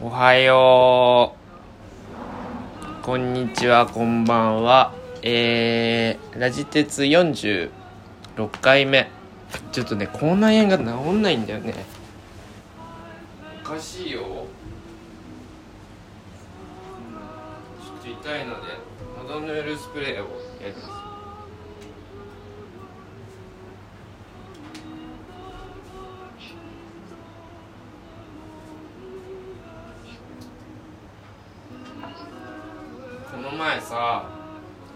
おはよう。こんにちはこんばんは。えー、ラジ鉄46回目。ちょっとね口内炎が治んないんだよね。おかしいよ。ちょっと痛いので喉ヌールスプレーをやります。の前さ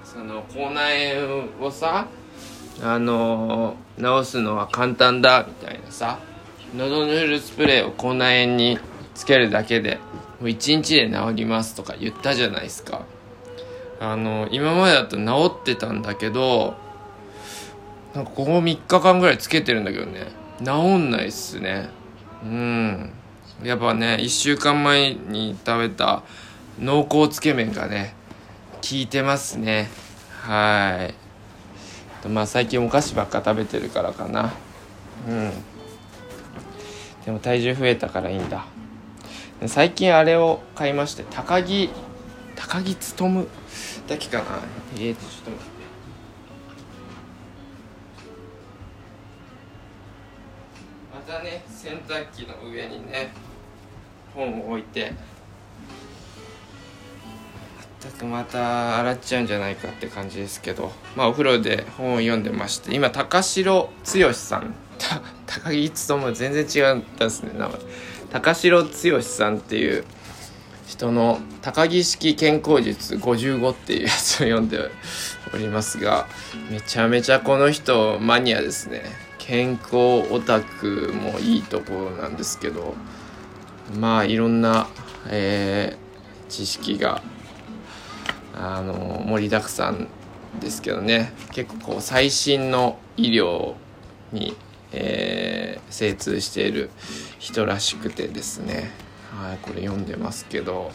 その口内炎をさあの治すのは簡単だみたいなさ喉ヌールスプレーを口内炎につけるだけでもう1日で治りますとか言ったじゃないですか。あの今までだと治ってたんだけどなんかここ3日間ぐらいつけてるんだけどね治んないっすね。うん。やっぱね1週間前に食べた濃厚つけ麺がね効いてますね。はい。まあ最近お菓子ばっか食べてるからかな。うん。でも体重増えたからいいんだ。最近あれを買いまして高木高木勉。だけかな。えーとちょっと待って。またね洗濯機の上にね本を置いて。全くまた洗っちゃうんじゃないかって感じですけど。まあお風呂で本を読んでまして今高城剛さん。高木勉全然違ったですね名前。高城剛さんっていう人の高木式健康術55っていうやつを読んでおりますがめちゃめちゃこの人マニアですね。健康オタクもいいところなんですけど。まあいろんな、えー知識があの盛りだくさんですけどね。結構こう最新の医療に、えー精通している人らしくてですね。はいこれ読んでますけど。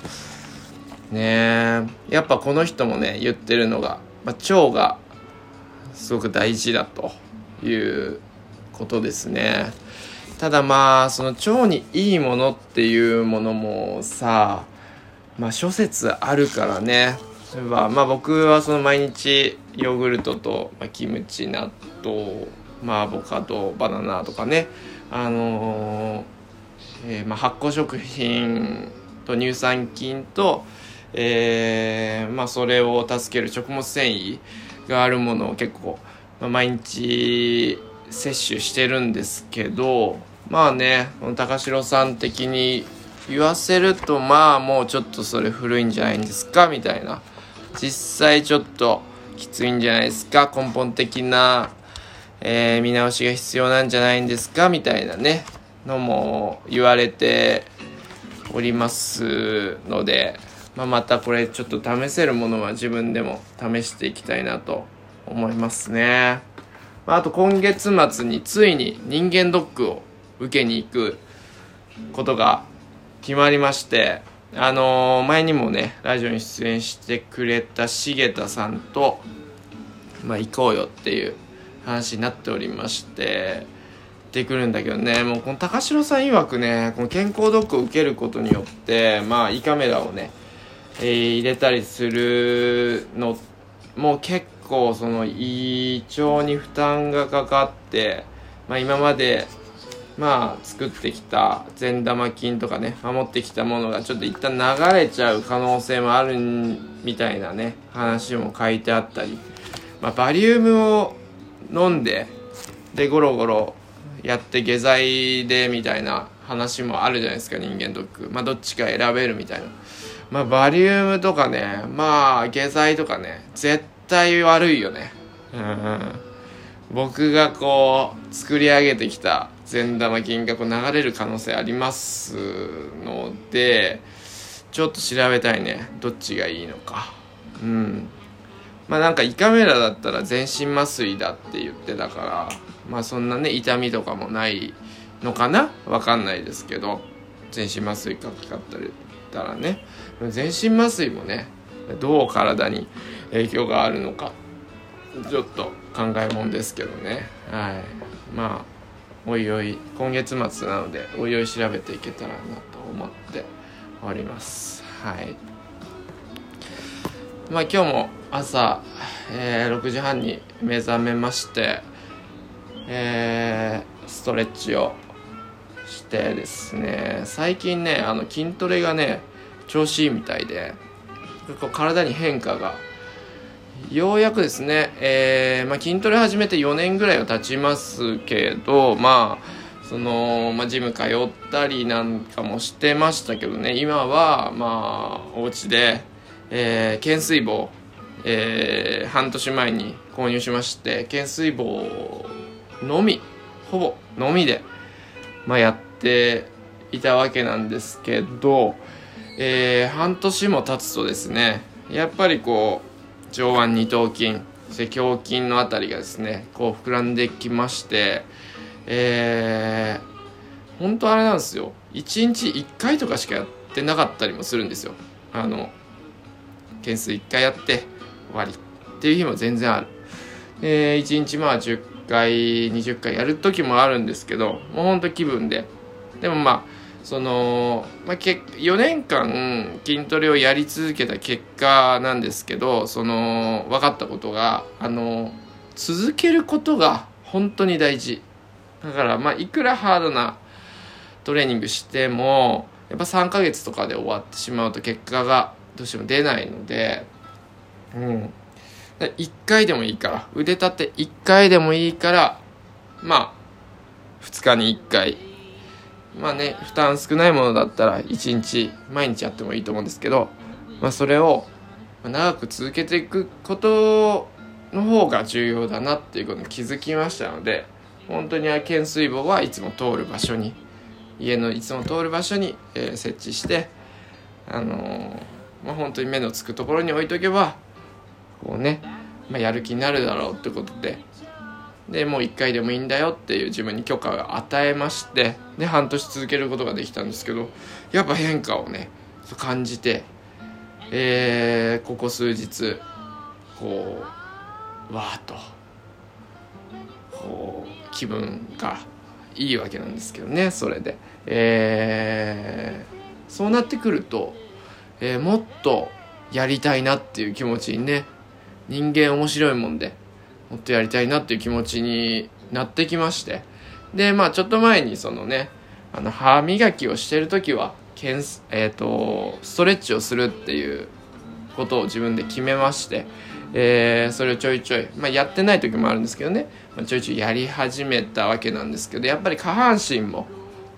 ねやっぱこの人もね言ってるのが、まあ、腸がすごく大事だということですね。ただまあその腸にいいものっていうものもさまあ諸説あるからね。例えばまあ僕はその毎日ヨーグルトと、まあ、キムチ納豆まあアボカドバナナとかね。あのーえーまあ、発酵食品と乳酸菌と、えーまあ、それを助ける食物繊維があるものを結構、まあ、毎日摂取してるんですけどまあね高城さん的に言わせるとまあもうちょっとそれ古いんじゃないんですかみたいな。実際ちょっときついんじゃないですか？根本的な、えー見直しが必要なんじゃないんですか？みたいなねのも言われておりますので、まあ、またこれちょっと試せるものは自分でも試していきたいなと思いますね。まああと今月末についに人間ドックを受けに行くことが決まりまして、あの前にもね、ラジオに出演してくれた重田さんと、まあ行こうよっていう話になっておりまして、ってくるんだけどね、もうこの高城さん曰くね、この健康ドックを受けることによって、まあ胃カメラをね、えー入れたりするのもう結構その胃腸に負担がかかって、まあ、今までまあ作ってきた善玉菌とかね守ってきたものがちょっと一旦流れちゃう可能性もあるみたいなね話も書いてあったり、まあ、バリウムを飲んででゴロゴロやって下剤でみたいな話もあるじゃないですか人間ドック。まあどっちか選べるみたいな。まあバリウムとかねまあ下剤とかね絶対悪いよね。うん僕がこう作り上げてきた善玉菌がこう流れる可能性ありますのでちょっと調べたいね。どっちがいいのか。うん。まあなんか胃カメラだったら全身麻酔だって言ってたからまあそんなね痛みとかもないのかな？わかんないですけど全身麻酔かかったりたらね。全身麻酔もねどう体に影響があるのかちょっと考えもんですけどね。はい。まあおいおい今月末なのでおいおい調べていけたらなと思っております。はい。まあ今日も朝、えー、6時半に目覚めましてえー、ストレッチをしてですね最近ねあの筋トレがね調子いいみたいでこう体に変化がようやくですね、えーまあ、筋トレ始めて4年ぐらいは経ちますけどまあその、まあ、ジム通ったりなんかもしてましたけどね。今はまあお家で、えー、懸垂棒、えー、半年前に購入しまして懸垂棒のみほぼのみで、まあ、やっていたわけなんですけど、えー、半年も経つとですねやっぱりこう上腕二頭筋そして胸筋のあたりがですねこう膨らんできましてえー、本当あれなんですよ。1日1回とかしかやってなかったりもするんですよ。あの件数1回やって終わりっていう日も全然ある、えー、1日まあ10回20回やる時もあるんですけどもうほんと気分で。でもまあその、まあ、4年間筋トレをやり続けた結果なんですけどその分かったことがあの続けることが本当に大事。だからまあいくらハードなトレーニングしてもやっぱ3ヶ月とかで終わってしまうと結果がどうしても出ないのでうん。1回でもいいから腕立て1回でもいいからまあ2日に1回まあね負担少ないものだったら1日毎日やってもいいと思うんですけど、まあ、それを長く続けていくことの方が重要だなっていうことに気づきましたので本当に懸垂棒はいつも通る場所に家のいつも通る場所に、え、設置してあのー、まあ、本当に目のつくところに置いとけばこうね、まあ、やる気になるだろうってことででもう1回でもいいんだよっていう自分に許可を与えましてで半年続けることができたんですけどやっぱ変化をね感じて、えー、ここ数日こうわーっとこう気分がいいわけなんですけどねそれで、えー、そうなってくると、えー、もっとやりたいなっていう気持ちにね人間面白いもんでもっとやりたいなっていう気持ちになってきまして。でまあちょっと前にそのねあの歯磨きをしてる時はけん、えーと、ストレッチをするっていうことを自分で決めまして、えー、それをちょいちょい、まあ、やってない時もあるんですけどね、まあ、ちょいちょいやり始めたわけなんですけどやっぱり下半身も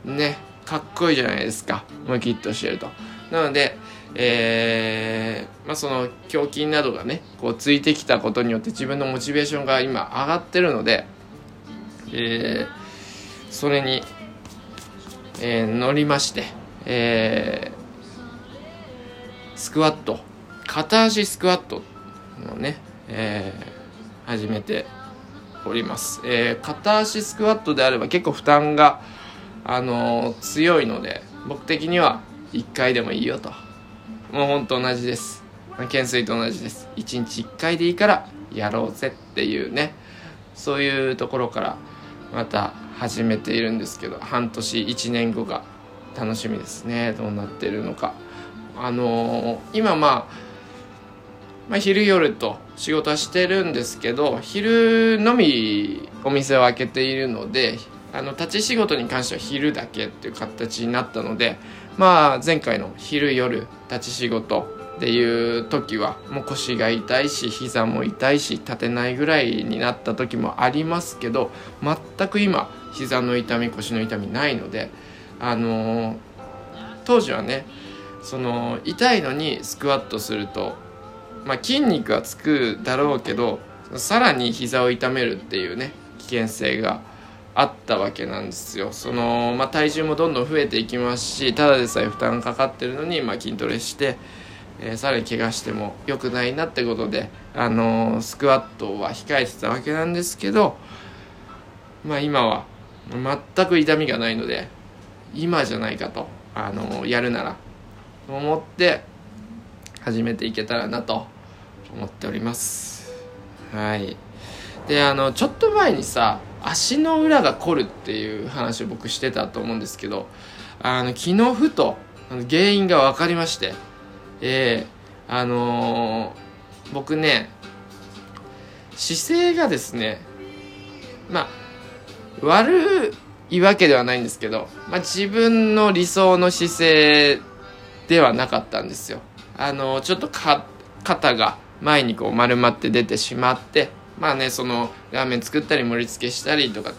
ねかっこいいじゃないですか。ムキッとしてると。なのでえー、まあ、その胸筋などがねこうついてきたことによって自分のモチベーションが今上がってるので、えー、それに、えー、乗りまして、えスクワット片足スクワットをね、え始めております、え片足スクワットであれば結構負担が、あの強いので僕的には1回でもいいよと。もうほんと同じです。懸垂と同じです。1日1回でいいからやろうぜっていうね。そういうところからまた始めているんですけど半年1年後が楽しみですね。どうなってるのか。あのー、今まあまあ、昼夜と仕事はしてるんですけど昼のみお店を開けているのであの立ち仕事に関しては昼だけっていう形になったのでまあ前回の昼夜立ち仕事っていう時はもう腰が痛いし膝も痛いし立てないぐらいになった時もありますけど全く今膝の痛み腰の痛みないのであのー、当時はねその痛いのにスクワットすると、まあ、筋肉はつくだろうけどさらに膝を痛めるっていうね危険性があったわけなんですよ。その、まあ、体重もどんどん増えていきますしただでさえ負担かかってるのに、まあ、筋トレして、えー、さらに怪我しても良くないなってことで、あのー、スクワットは控えてたわけなんですけど、まあ、今は全く痛みがないので今じゃないかと、あのー、やるならと思って始めていけたらなと思っております。はい。であのちょっと前にさ足の裏が凝るっていう話を僕してたと思うんですけどあの昨日ふと原因が分かりましてえー、あのー、僕ね姿勢がですねまあ悪いわけではないんですけど、まあ、自分の理想の姿勢ではなかったんですよ。あのちょっとか肩が前にこう丸まって出てしまってまあねそのラーメン作ったり盛り付けしたりとか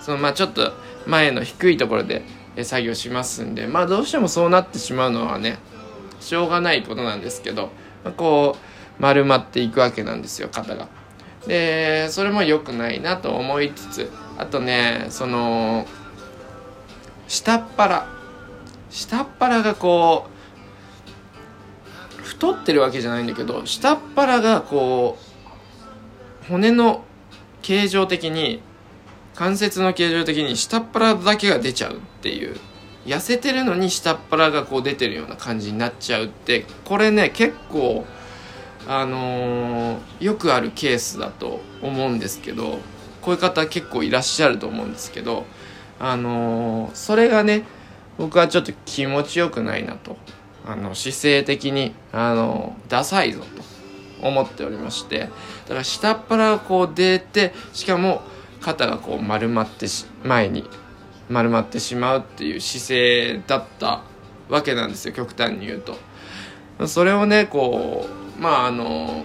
そのまあちょっと前の低いところで作業しますんでまあどうしてもそうなってしまうのはねしょうがないことなんですけど、まあ、こう丸まっていくわけなんですよ肩が。でそれも良くないなと思いつつあとねその下っ腹下っ腹がこう太ってるわけじゃないんだけど下っ腹がこう骨の形状的に関節の形状的に下っ腹だけが出ちゃうっていう痩せてるのに下っ腹がこう出てるような感じになっちゃうってこれね結構あのー、よくあるケースだと思うんですけどこういう方結構いらっしゃると思うんですけどあのー、それがね僕はちょっと気持ちよくないなと。あの姿勢的にあのダサいぞと。思っておりましてだから下っ腹がこう出てしかも肩がこう丸まって前に丸まってしまうっていう姿勢だったわけなんですよ極端に言うと。それをねこうまああの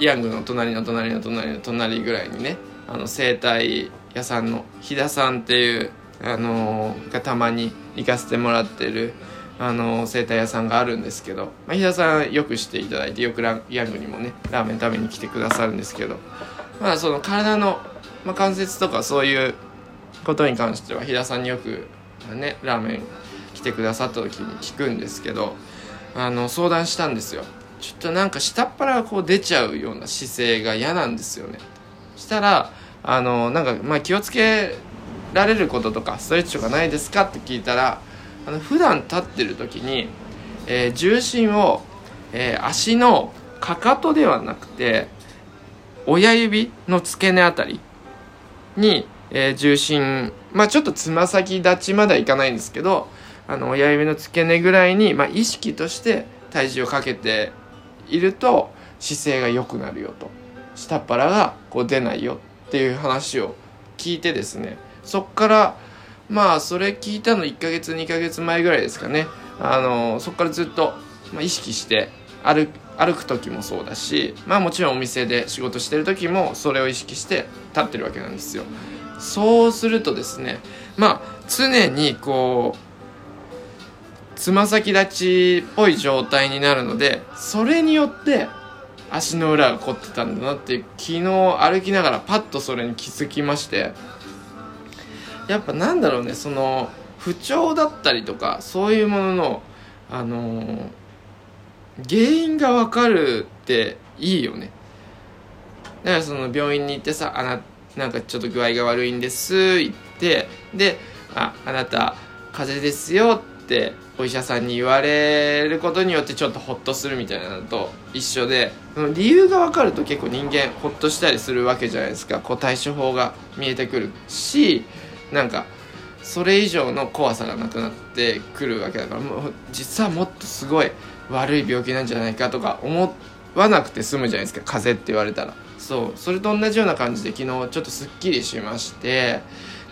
ヤングの隣の隣の隣の隣ぐらいにねあの整体屋さんの飛田さんっていうあのがたまに行かせてもらってるあの整体屋さんがあるんですけど、まあ、飛田さんよくしていただいてよくヤングにもねラーメン食べに来てくださるんですけどまあその体の、まあ、関節とかそういうことに関しては飛田さんによくねラーメン来てくださった時に聞くんですけどあの相談したんですよ。ちょっとなんか下っ腹がこう出ちゃうような姿勢が嫌なんですよね。したらあのなんかまあ気をつけられることとかストレッチとかないですかって聞いたらあの普段立ってる時に、えー、重心を、えー、足のかかとではなくて親指の付け根あたりにえー、重心、まあちょっとつま先立ちまではいかないんですけど、あの、親指の付け根ぐらいに、まあ意識として体重をかけていると姿勢が良くなるよと。下っ腹がこう出ないよっていう話を聞いてですね、そっから、まあそれ聞いたの1ヶ月2ヶ月前ぐらいですかね。あの、そっからずっと、ま、意識して歩歩く時もそうだしまあもちろんお店で仕事してる時もそれを意識して立ってるわけなんですよそうするとですねまあ常にこうつま先立ちっぽい状態になるのでそれによって足の裏が凝ってたんだなって昨日歩きながらパッとそれに気づきましてやっぱなんだろうねその不調だったりとかそういうもののあのー、原因が分かるっていいよね。だからその病院に行ってさあななんかちょっと具合が悪いんです言ってでああなた風邪ですよってお医者さんに言われることによってちょっとホッとするみたいなのと一緒でその理由が分かると結構人間ホッとしたりするわけじゃないですか。こう対処法が見えてくるしなんかそれ以上の怖さがなくなってくるわけだからもう実はもっとすごい悪い病気なんじゃないかとか思わなくて済むじゃないですか風邪って言われたらそうそれと同じような感じで昨日ちょっとすっきりしまして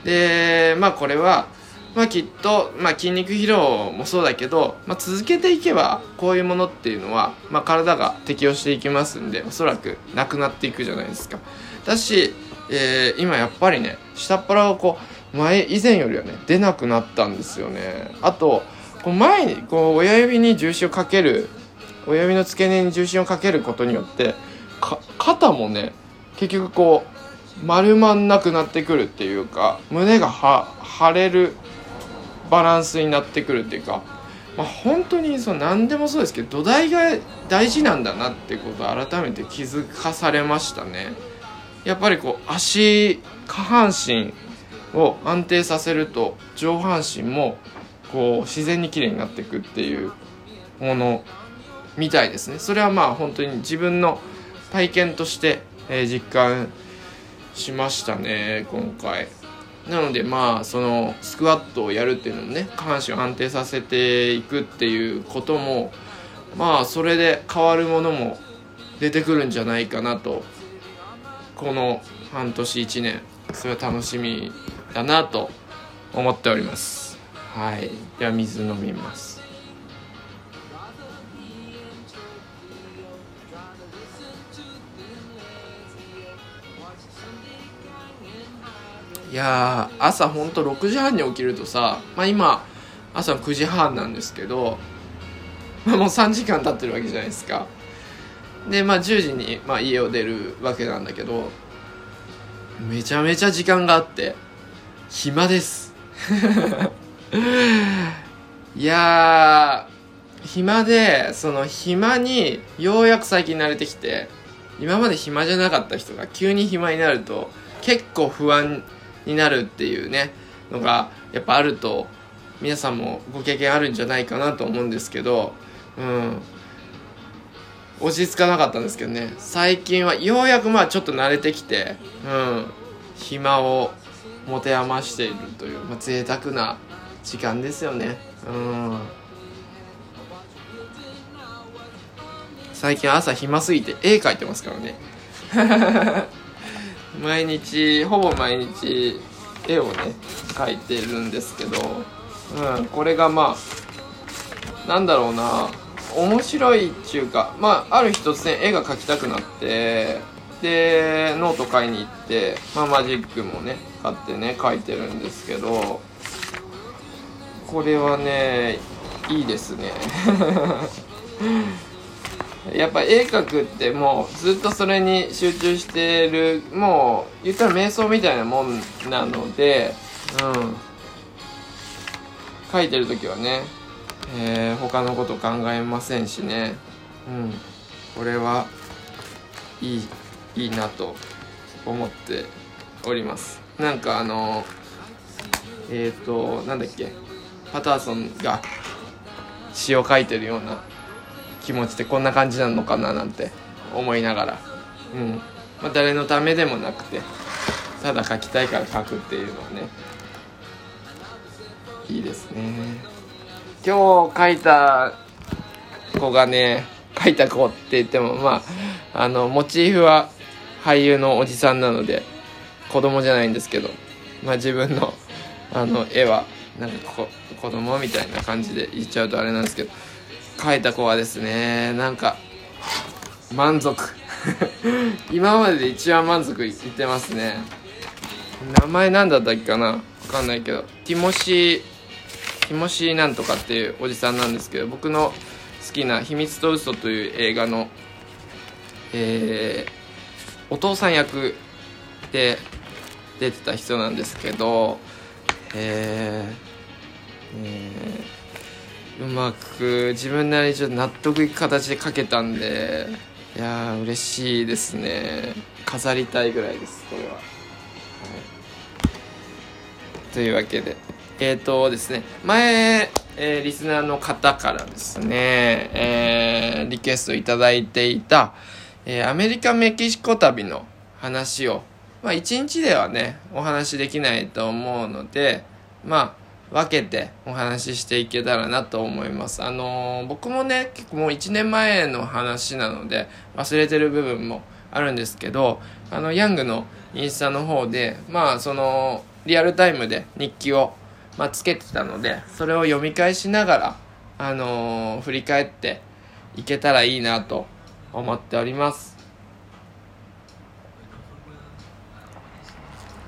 でまあこれはまあきっと、まあ、筋肉疲労もそうだけど、まあ、続けていけばこういうものっていうのは、まあ、体が適応していきますんでおそらくなくなっていくじゃないですか。だし、えー、今やっぱりね下っ腹がこう前以前よりはね出なくなったんですよね。あとこう前にこう親指に重心をかける親指の付け根に重心をかけることによって肩もね結局こう丸まんなくなってくるっていうか胸が張れるバランスになってくるっていうか、まあ、本当にそう何でもそうですけど土台が大事なんだなってことを改めて気づかされましたね。やっぱりこう足下半身を安定させると上半身もこう自然に綺麗になっていくっていうものみたいですね。それはまあ本当に自分の体験として、え、実感しましたね今回。なのでまあそのスクワットをやるっていうのもね下半身を安定させていくっていうこともまあそれで変わるものも出てくるんじゃないかなと。この半年1年。それは楽しみ。だなと思っております。はい。では水飲みます。いや朝ほんと6時半に起きるとさまあ今朝9時半なんですけど、まあ、もう3時間経ってるわけじゃないですか。でまあ10時に、まあ、家を出るわけなんだけどめちゃめちゃ時間があって暇です。いや暇でその暇にようやく最近慣れてきて今まで暇じゃなかった人が急に暇になると結構不安になるっていうねのがやっぱあると皆さんもご経験あるんじゃないかなと思うんですけどうん。落ち着かなかったんですけどね。最近はようやくまあちょっと慣れてきてうん。暇を持て余しているという、まあ、贅沢な時間ですよね。うん。最近朝暇すぎて絵描いてますからね。毎日ほぼ毎日絵をね描いてるんですけど、うん、これがまあなんだろうな面白いっていうかまあある日突然絵が描きたくなってでノート買いに行って、まあ、マジックもね買ってね描いてるんですけどこれはねいいですね。やっぱ絵描くってもうずっとそれに集中してるもう言ったら瞑想みたいなもんなのでうん。描いてる時はね、えー、他のこと考えませんしね。うん。これはいいいいなと思っております。なんかあのえっ、ー、となんだっけパターソンが詩を書いてるような気持ちってこんな感じなのかななんて思いながら、うん。まあ、誰のためでもなくてただ書きたいから書くっていうのはねいいですね。今日書いた子がね書いた子って言ってもまああのモチーフは俳優のおじさんなので子供じゃないんですけど、まあ、自分の あの絵はなんかこ子供みたいな感じで言っちゃうとあれなんですけど描いた子はですねなんか満足。今までで一番満足いってますね。名前なんだったっけかな？分かんないけど。ティモシーティモシーなんとかっていうおじさんなんですけど僕の好きな「秘密と嘘という映画のえー、お父さん役で出てた人なんですけどえー、えーうまく自分なりにちょっと納得いく形で描けたんでいやー嬉しいですね。飾りたいぐらいですこれは、はい、というわけでえっ、ー、とですね前、えー、リスナーの方からですね、えー、リクエストいただいていた、えー、アメリカメキシコ旅の話をまあ一日ではねお話できないと思うのでまあ分けてお話ししていけたらなと思います。あのー、僕もね、結構もう1年前の話なので忘れてる部分もあるんですけど、あの、ヤングのインスタの方で、まあ、その、リアルタイムで日記を、まあ、つけてたので、それを読み返しながら、あのー、振り返っていけたらいいなと思っております。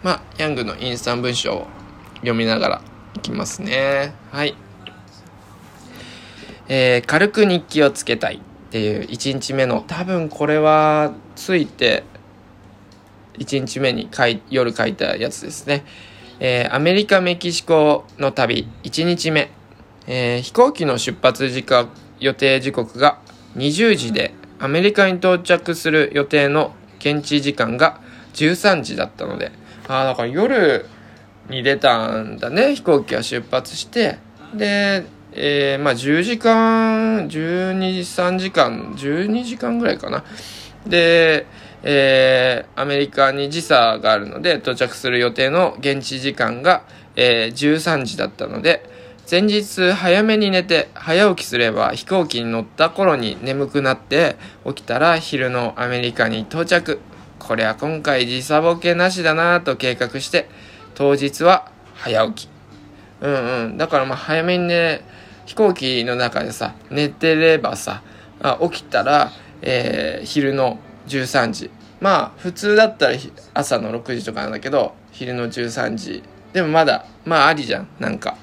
まあ、ヤングのインスタン文章を読みながらいきますね。はい。えー、軽く日記をつけたいっていう1日目の、多分これはついて、1日目に書い夜書いたやつですね。えー、アメリカ・メキシコの旅1日目。えー、飛行機の出発時間、予定時刻が20時で、アメリカに到着する予定の現地時間が13時だったので、ああ、だから夜に出たんだね。飛行機が出発してで、えー、まあ10時間123時間12時間ぐらいかな。で、えー、アメリカに時差があるので到着する予定の現地時間が、えー、13時だったので前日早めに寝て早起きすれば飛行機に乗った頃に眠くなって起きたら昼のアメリカに到着。これは今回時差ボケなしだなと計画して当日は早起き。うんうん。だからまあ早めにね飛行機の中でさ寝てればさあ起きたら、えー、昼の13時。まあ普通だったら朝の6時とかなんだけど昼の13時。でもまだまあありじゃん。なんか。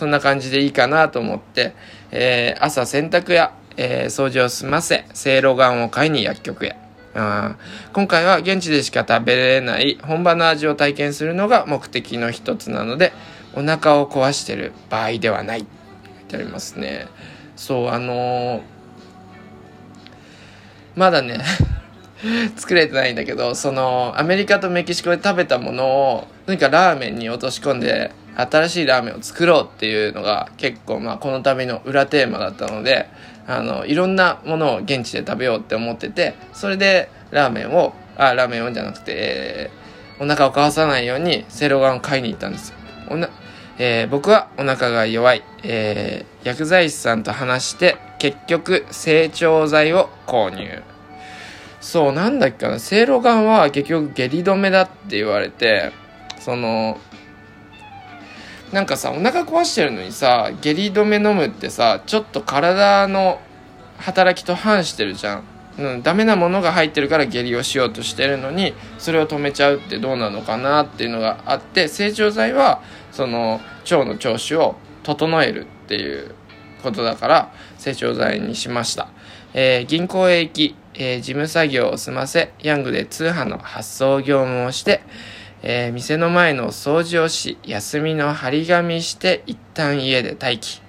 そんな感じでいいかなと思って、えー、朝洗濯や、えー、掃除を済ませ、せいろがんを買いに薬局へ。あ今回は現地でしか食べれない本場の味を体験するのが目的の一つなので、お腹を壊してる場合ではない。書いてありますね。そう、あのー、まだね 作れてないんだけど、その、アメリカとメキシコで食べたものを、何かラーメンに落とし込んで、新しいラーメンを作ろうっていうのが結構まあこの旅の裏テーマだったのであのいろんなものを現地で食べようって思っててそれでラーメンをあラーメンをじゃなくて、えー、お腹を壊さないようにセロガンを買いに行ったんですよ。おな、えー、僕はお腹が弱い、えー、薬剤師さんと話して結局成長剤を購入。そうなんだっけかな。セいろがんは結局下痢止めだって言われてそのなんかさお腹壊してるのにさ下痢止め飲むってさちょっと体の働きと反してるじゃん、うん、ダメなものが入ってるから下痢をしようとしてるのにそれを止めちゃうってどうなのかなっていうのがあって成長剤はその腸の調子を整えるっていうことだから成長剤にしました、えー、銀行へ行き、えー、事務作業を済ませヤングで通販の発送業務をしてえー、店の前の掃除をし、休みの張り紙して一旦家で待機。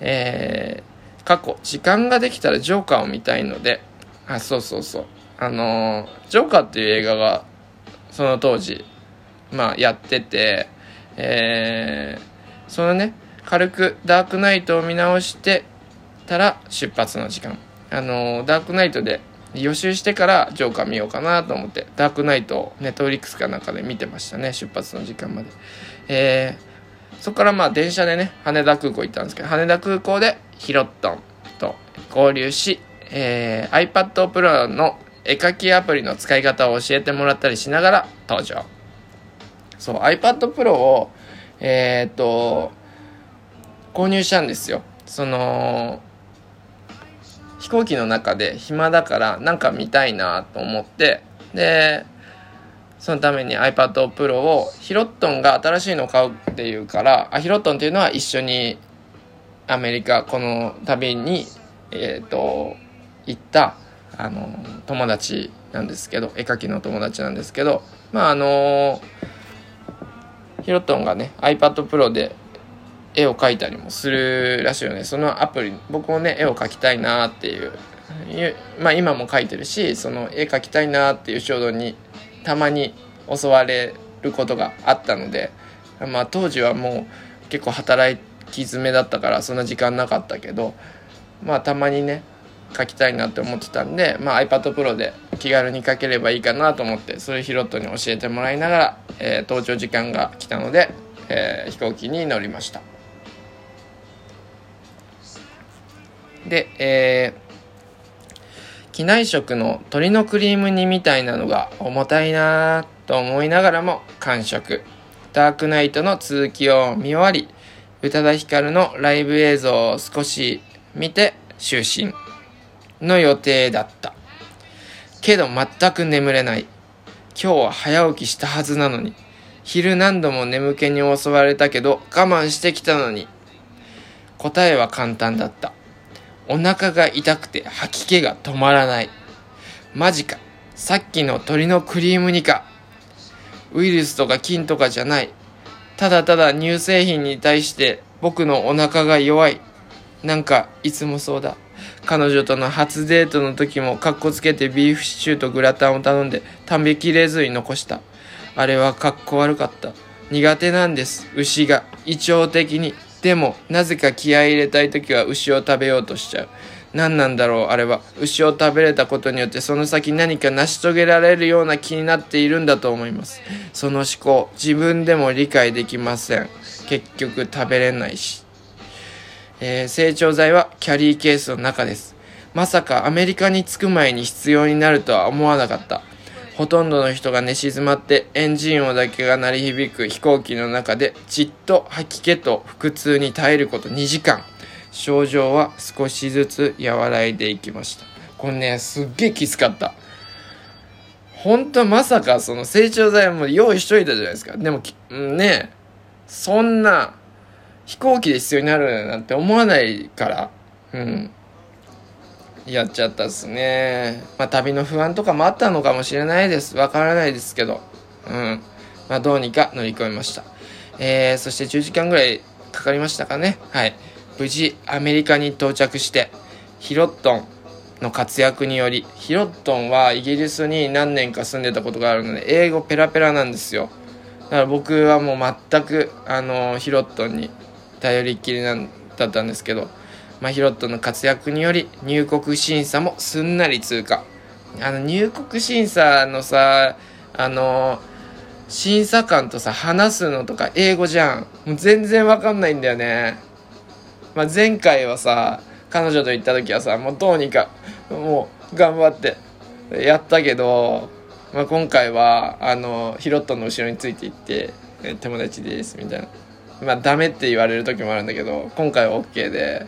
えー、過去、時間ができたらジョーカーを見たいので、あ、そうそうそう。あのー、ジョーカーっていう映画が、その当時、まあ、やってて、えー、そのね、軽くダークナイトを見直してたら出発の時間。あのダークナイトで予習してからジョーカー見ようかなと思ってダークナイトをネットフリックスかなんかで見てましたね出発の時間まで。えー、そこからまあ電車でね羽田空港行ったんですけど羽田空港でヒロットンと合流し、えー、iPad Pro の絵描きアプリの使い方を教えてもらったりしながら登場。そう iPad Pro をえー、っと購入したんですよ。その飛行機の中で暇だからなんか見たいなと思ってでそのために iPad Pro をヒロットンが新しいのを買うっていうからあヒロットンっていうのは一緒にアメリカこの旅にえっ、ー、と行ったあの友達なんですけど絵描きの友達なんですけどまああのヒロットンがね iPad Pro で絵を描いたりもするらしいよねそのアプリ僕もね絵を描きたいなっていうまあ今も描いてるしその絵描きたいなっていう衝動にたまに襲われることがあったのでまあ当時はもう結構働き詰めだったからそんな時間なかったけどまあたまにね書きたいなって思ってたんで、まあ、iPad Pro で気軽に書ければいいかなと思ってそれヒロットに教えてもらいながら、えー、登場時間が来たので、えー、飛行機に乗りました。で、えー、機内食の鶏のクリーム煮みたいなのが重たいなと思いながらも完食。ダークナイトの続きを見終わり、宇多田ヒカルのライブ映像を少し見て就寝の予定だった。けど全く眠れない。今日は早起きしたはずなのに。昼何度も眠気に襲われたけど我慢してきたのに。答えは簡単だった。お腹が痛くて吐き気が止まらない。マジか。さっきの鶏のクリーム煮か。ウイルスとか菌とかじゃない。ただただ乳製品に対して僕のお腹が弱い。なんかいつもそうだ。彼女との初デートの時もカッコつけてビーフシチューとグラタンを頼んで食べきれずに残した。あれはカッコ悪かった。苦手なんです。牛が。胃腸的に。でも、なぜか気合い入れたい時は牛を食べようとしちゃう。何なんだろうあれは。牛を食べれたことによってその先何か成し遂げられるような気になっているんだと思います。その思考自分でも理解できません。結局食べれないし、えー、成長剤はキャリーケースの中です。まさかアメリカに着く前に必要になるとは思わなかった。ほとんどの人が寝静まってエンジン音だけが鳴り響く飛行機の中でじっと吐き気と腹痛に耐えること2時間。症状は少しずつ和らいでいきました。これねすっげえきつかった。本当まさかその成長剤も用意しといたじゃないですか。でもねそんな飛行機で必要になるなんて思わないから。うん。やっちゃったっすね。まあ旅の不安とかもあったのかもしれないです。わからないですけど。うん。まあどうにか乗り越えました。えー、そして10時間ぐらいかかりましたかね。はい。無事アメリカに到着してヒロットンの活躍によりヒロットンはイギリスに何年か住んでたことがあるので英語ペラペラなんですよ。だから僕はもう全くあのヒロットンに頼りっきりなんだったんですけど、ま、ヒロットの活躍により入国審査もすんなり通過。あの入国審査のさあの審査官とさ話すのとか英語じゃん。もう全然わかんないんだよね。まあ、前回はさ彼女と行った時はさもうどうにかもう頑張ってやったけど、まあ、今回はあのヒロットの後ろについていって「友達です」みたいな。まあダメって言われる時もあるんだけど今回は OK で。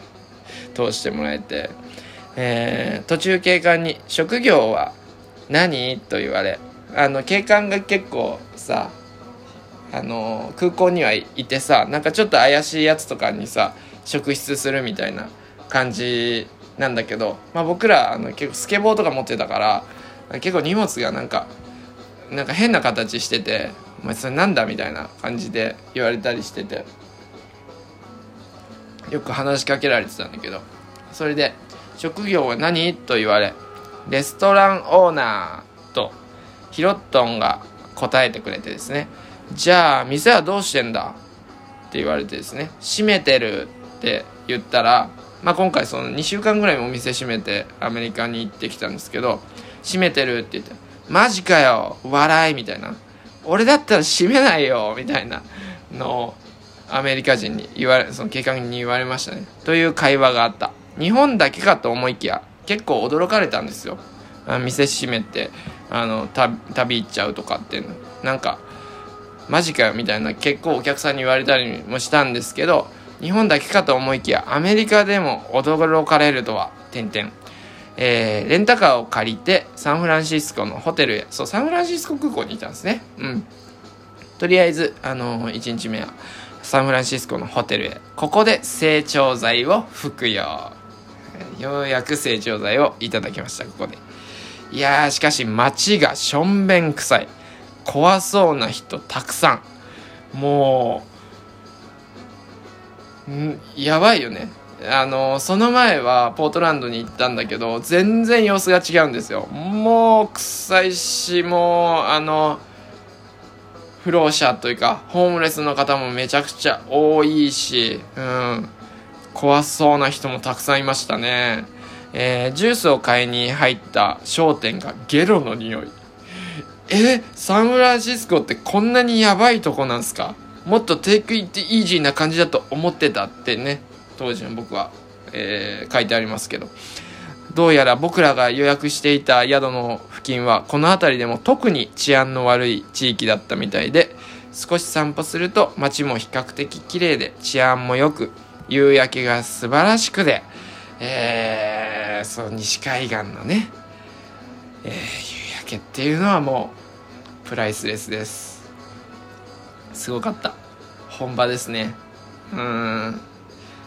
通してもらえて、えー、途中警官に「職業は何?」と言われあの警官が結構さあの空港にはいてさなんかちょっと怪しいやつとかにさ職質するみたいな感じなんだけど、まあ、僕らあの結構スケボーとか持ってたから結構荷物がなんかなんか変な形してて「お前それなんだ?」みたいな感じで言われたりしててよく話しかけられてたんだけどそれで「職業は何?」と言われ「レストランオーナー」とヒロットンが答えてくれてですね「じゃあ店はどうしてんだ?」って言われてですね「閉めてる」って言ったら、まあ、今回その2週間ぐらいもお店閉めてアメリカに行ってきたんですけど閉めてるって言って「マジかよ笑い」みたいな「俺だったら閉めないよ」みたいなのをアメリカ人に言われその警官に言われましたね。という会話があった。日本だけかと思いきや結構驚かれたんですよ。店閉めてあの旅行っちゃうとかっていうの。なんかマジかよみたいな結構お客さんに言われたりもしたんですけど日本だけかと思いきやアメリカでも驚かれるとは点々。えー、レンタカーを借りてサンフランシスコのホテルへ。そうサンフランシスコ空港にいたんですね。うん。とりあえずあのー、1日目はサンフランシスコのホテルへ。ここで成長剤を服用。ようやく成長剤をいただきましたここで。いやーしかし街がしょんべん臭い。怖そうな人たくさん。もうんやばいよね。あのその前はポートランドに行ったんだけど全然様子が違うんですよ。もう臭いしもうあの不老者というかホームレスの方もめちゃくちゃ多いし、うん、怖そうな人もたくさんいましたね、えー、ジュースを買いに入った商店がゲロの匂い。えサンフランシスコってこんなにやばいとこなんすか？もっとテイクイットイージーな感じだと思ってたってね当時の僕は、えー、書いてありますけど。どうやら僕らが予約していた宿の付近はこの辺りでも特に治安の悪い地域だったみたいで少し散歩すると街も比較的綺麗で治安も良く夕焼けが素晴らしくで、えー、そう西海岸のね、えー、夕焼けっていうのはもうプライスレスです。すごかった。本場ですね。うん。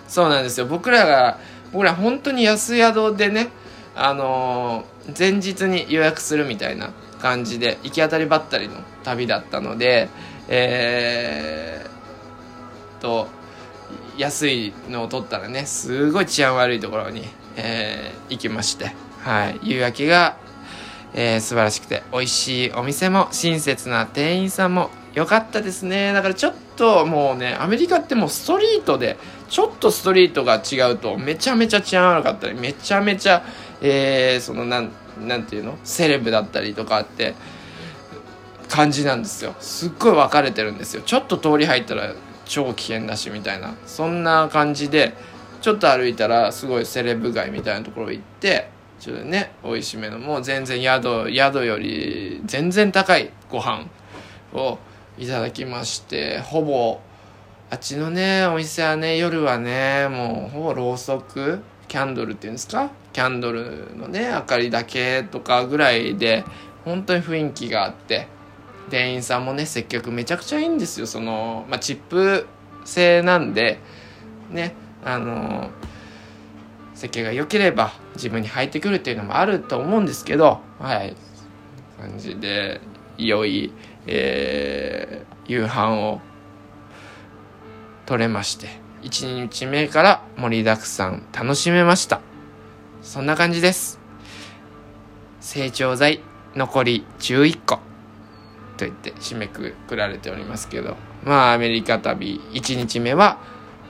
そうなんですよ。僕らが僕ら本当に安宿でねあのー、前日に予約するみたいな感じで行き当たりばったりの旅だったのでえー、と安いのを取ったらねすごい治安悪いところに、えー、行きましてはい夕焼けが、えー、素晴らしくて美味しいお店も親切な店員さんも良かったですね。だからちょっともうねアメリカってもうストリートでちょっとストリートが違うとめちゃめちゃ治安悪かったりめちゃめちゃ、えー、そのなんなんていうの？セレブだったりとかって感じなんですよ。すっごい分かれてるんですよ。ちょっと通り入ったら超危険だしみたいな。そんな感じでちょっと歩いたらすごいセレブ街みたいなところ行ってちょっとね美味しめのもう全然宿宿より全然高いご飯をいただきましてほぼあっちのねお店はね夜はねもうほぼろうそくキャンドルっていうんですか？キャンドルのね明かりだけとかぐらいで本当に雰囲気があって店員さんもね接客めちゃくちゃいいんですよ。その、まあ、チップ制なんでねあの接客が良ければ自分に入ってくるっていうのもあると思うんですけどはい。感じで良い、えー、夕飯を取れまして1日目から盛りだくさん楽しめました。そんな感じです。成長剤残り11個。と言って締めくくられておりますけど。まあアメリカ旅1日目は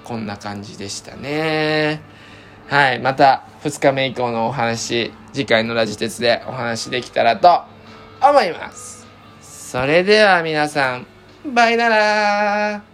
こんな感じでしたね。はいまた2日目以降のお話次回のラジ鉄でお話できたらと思います。それでは皆さんバイなら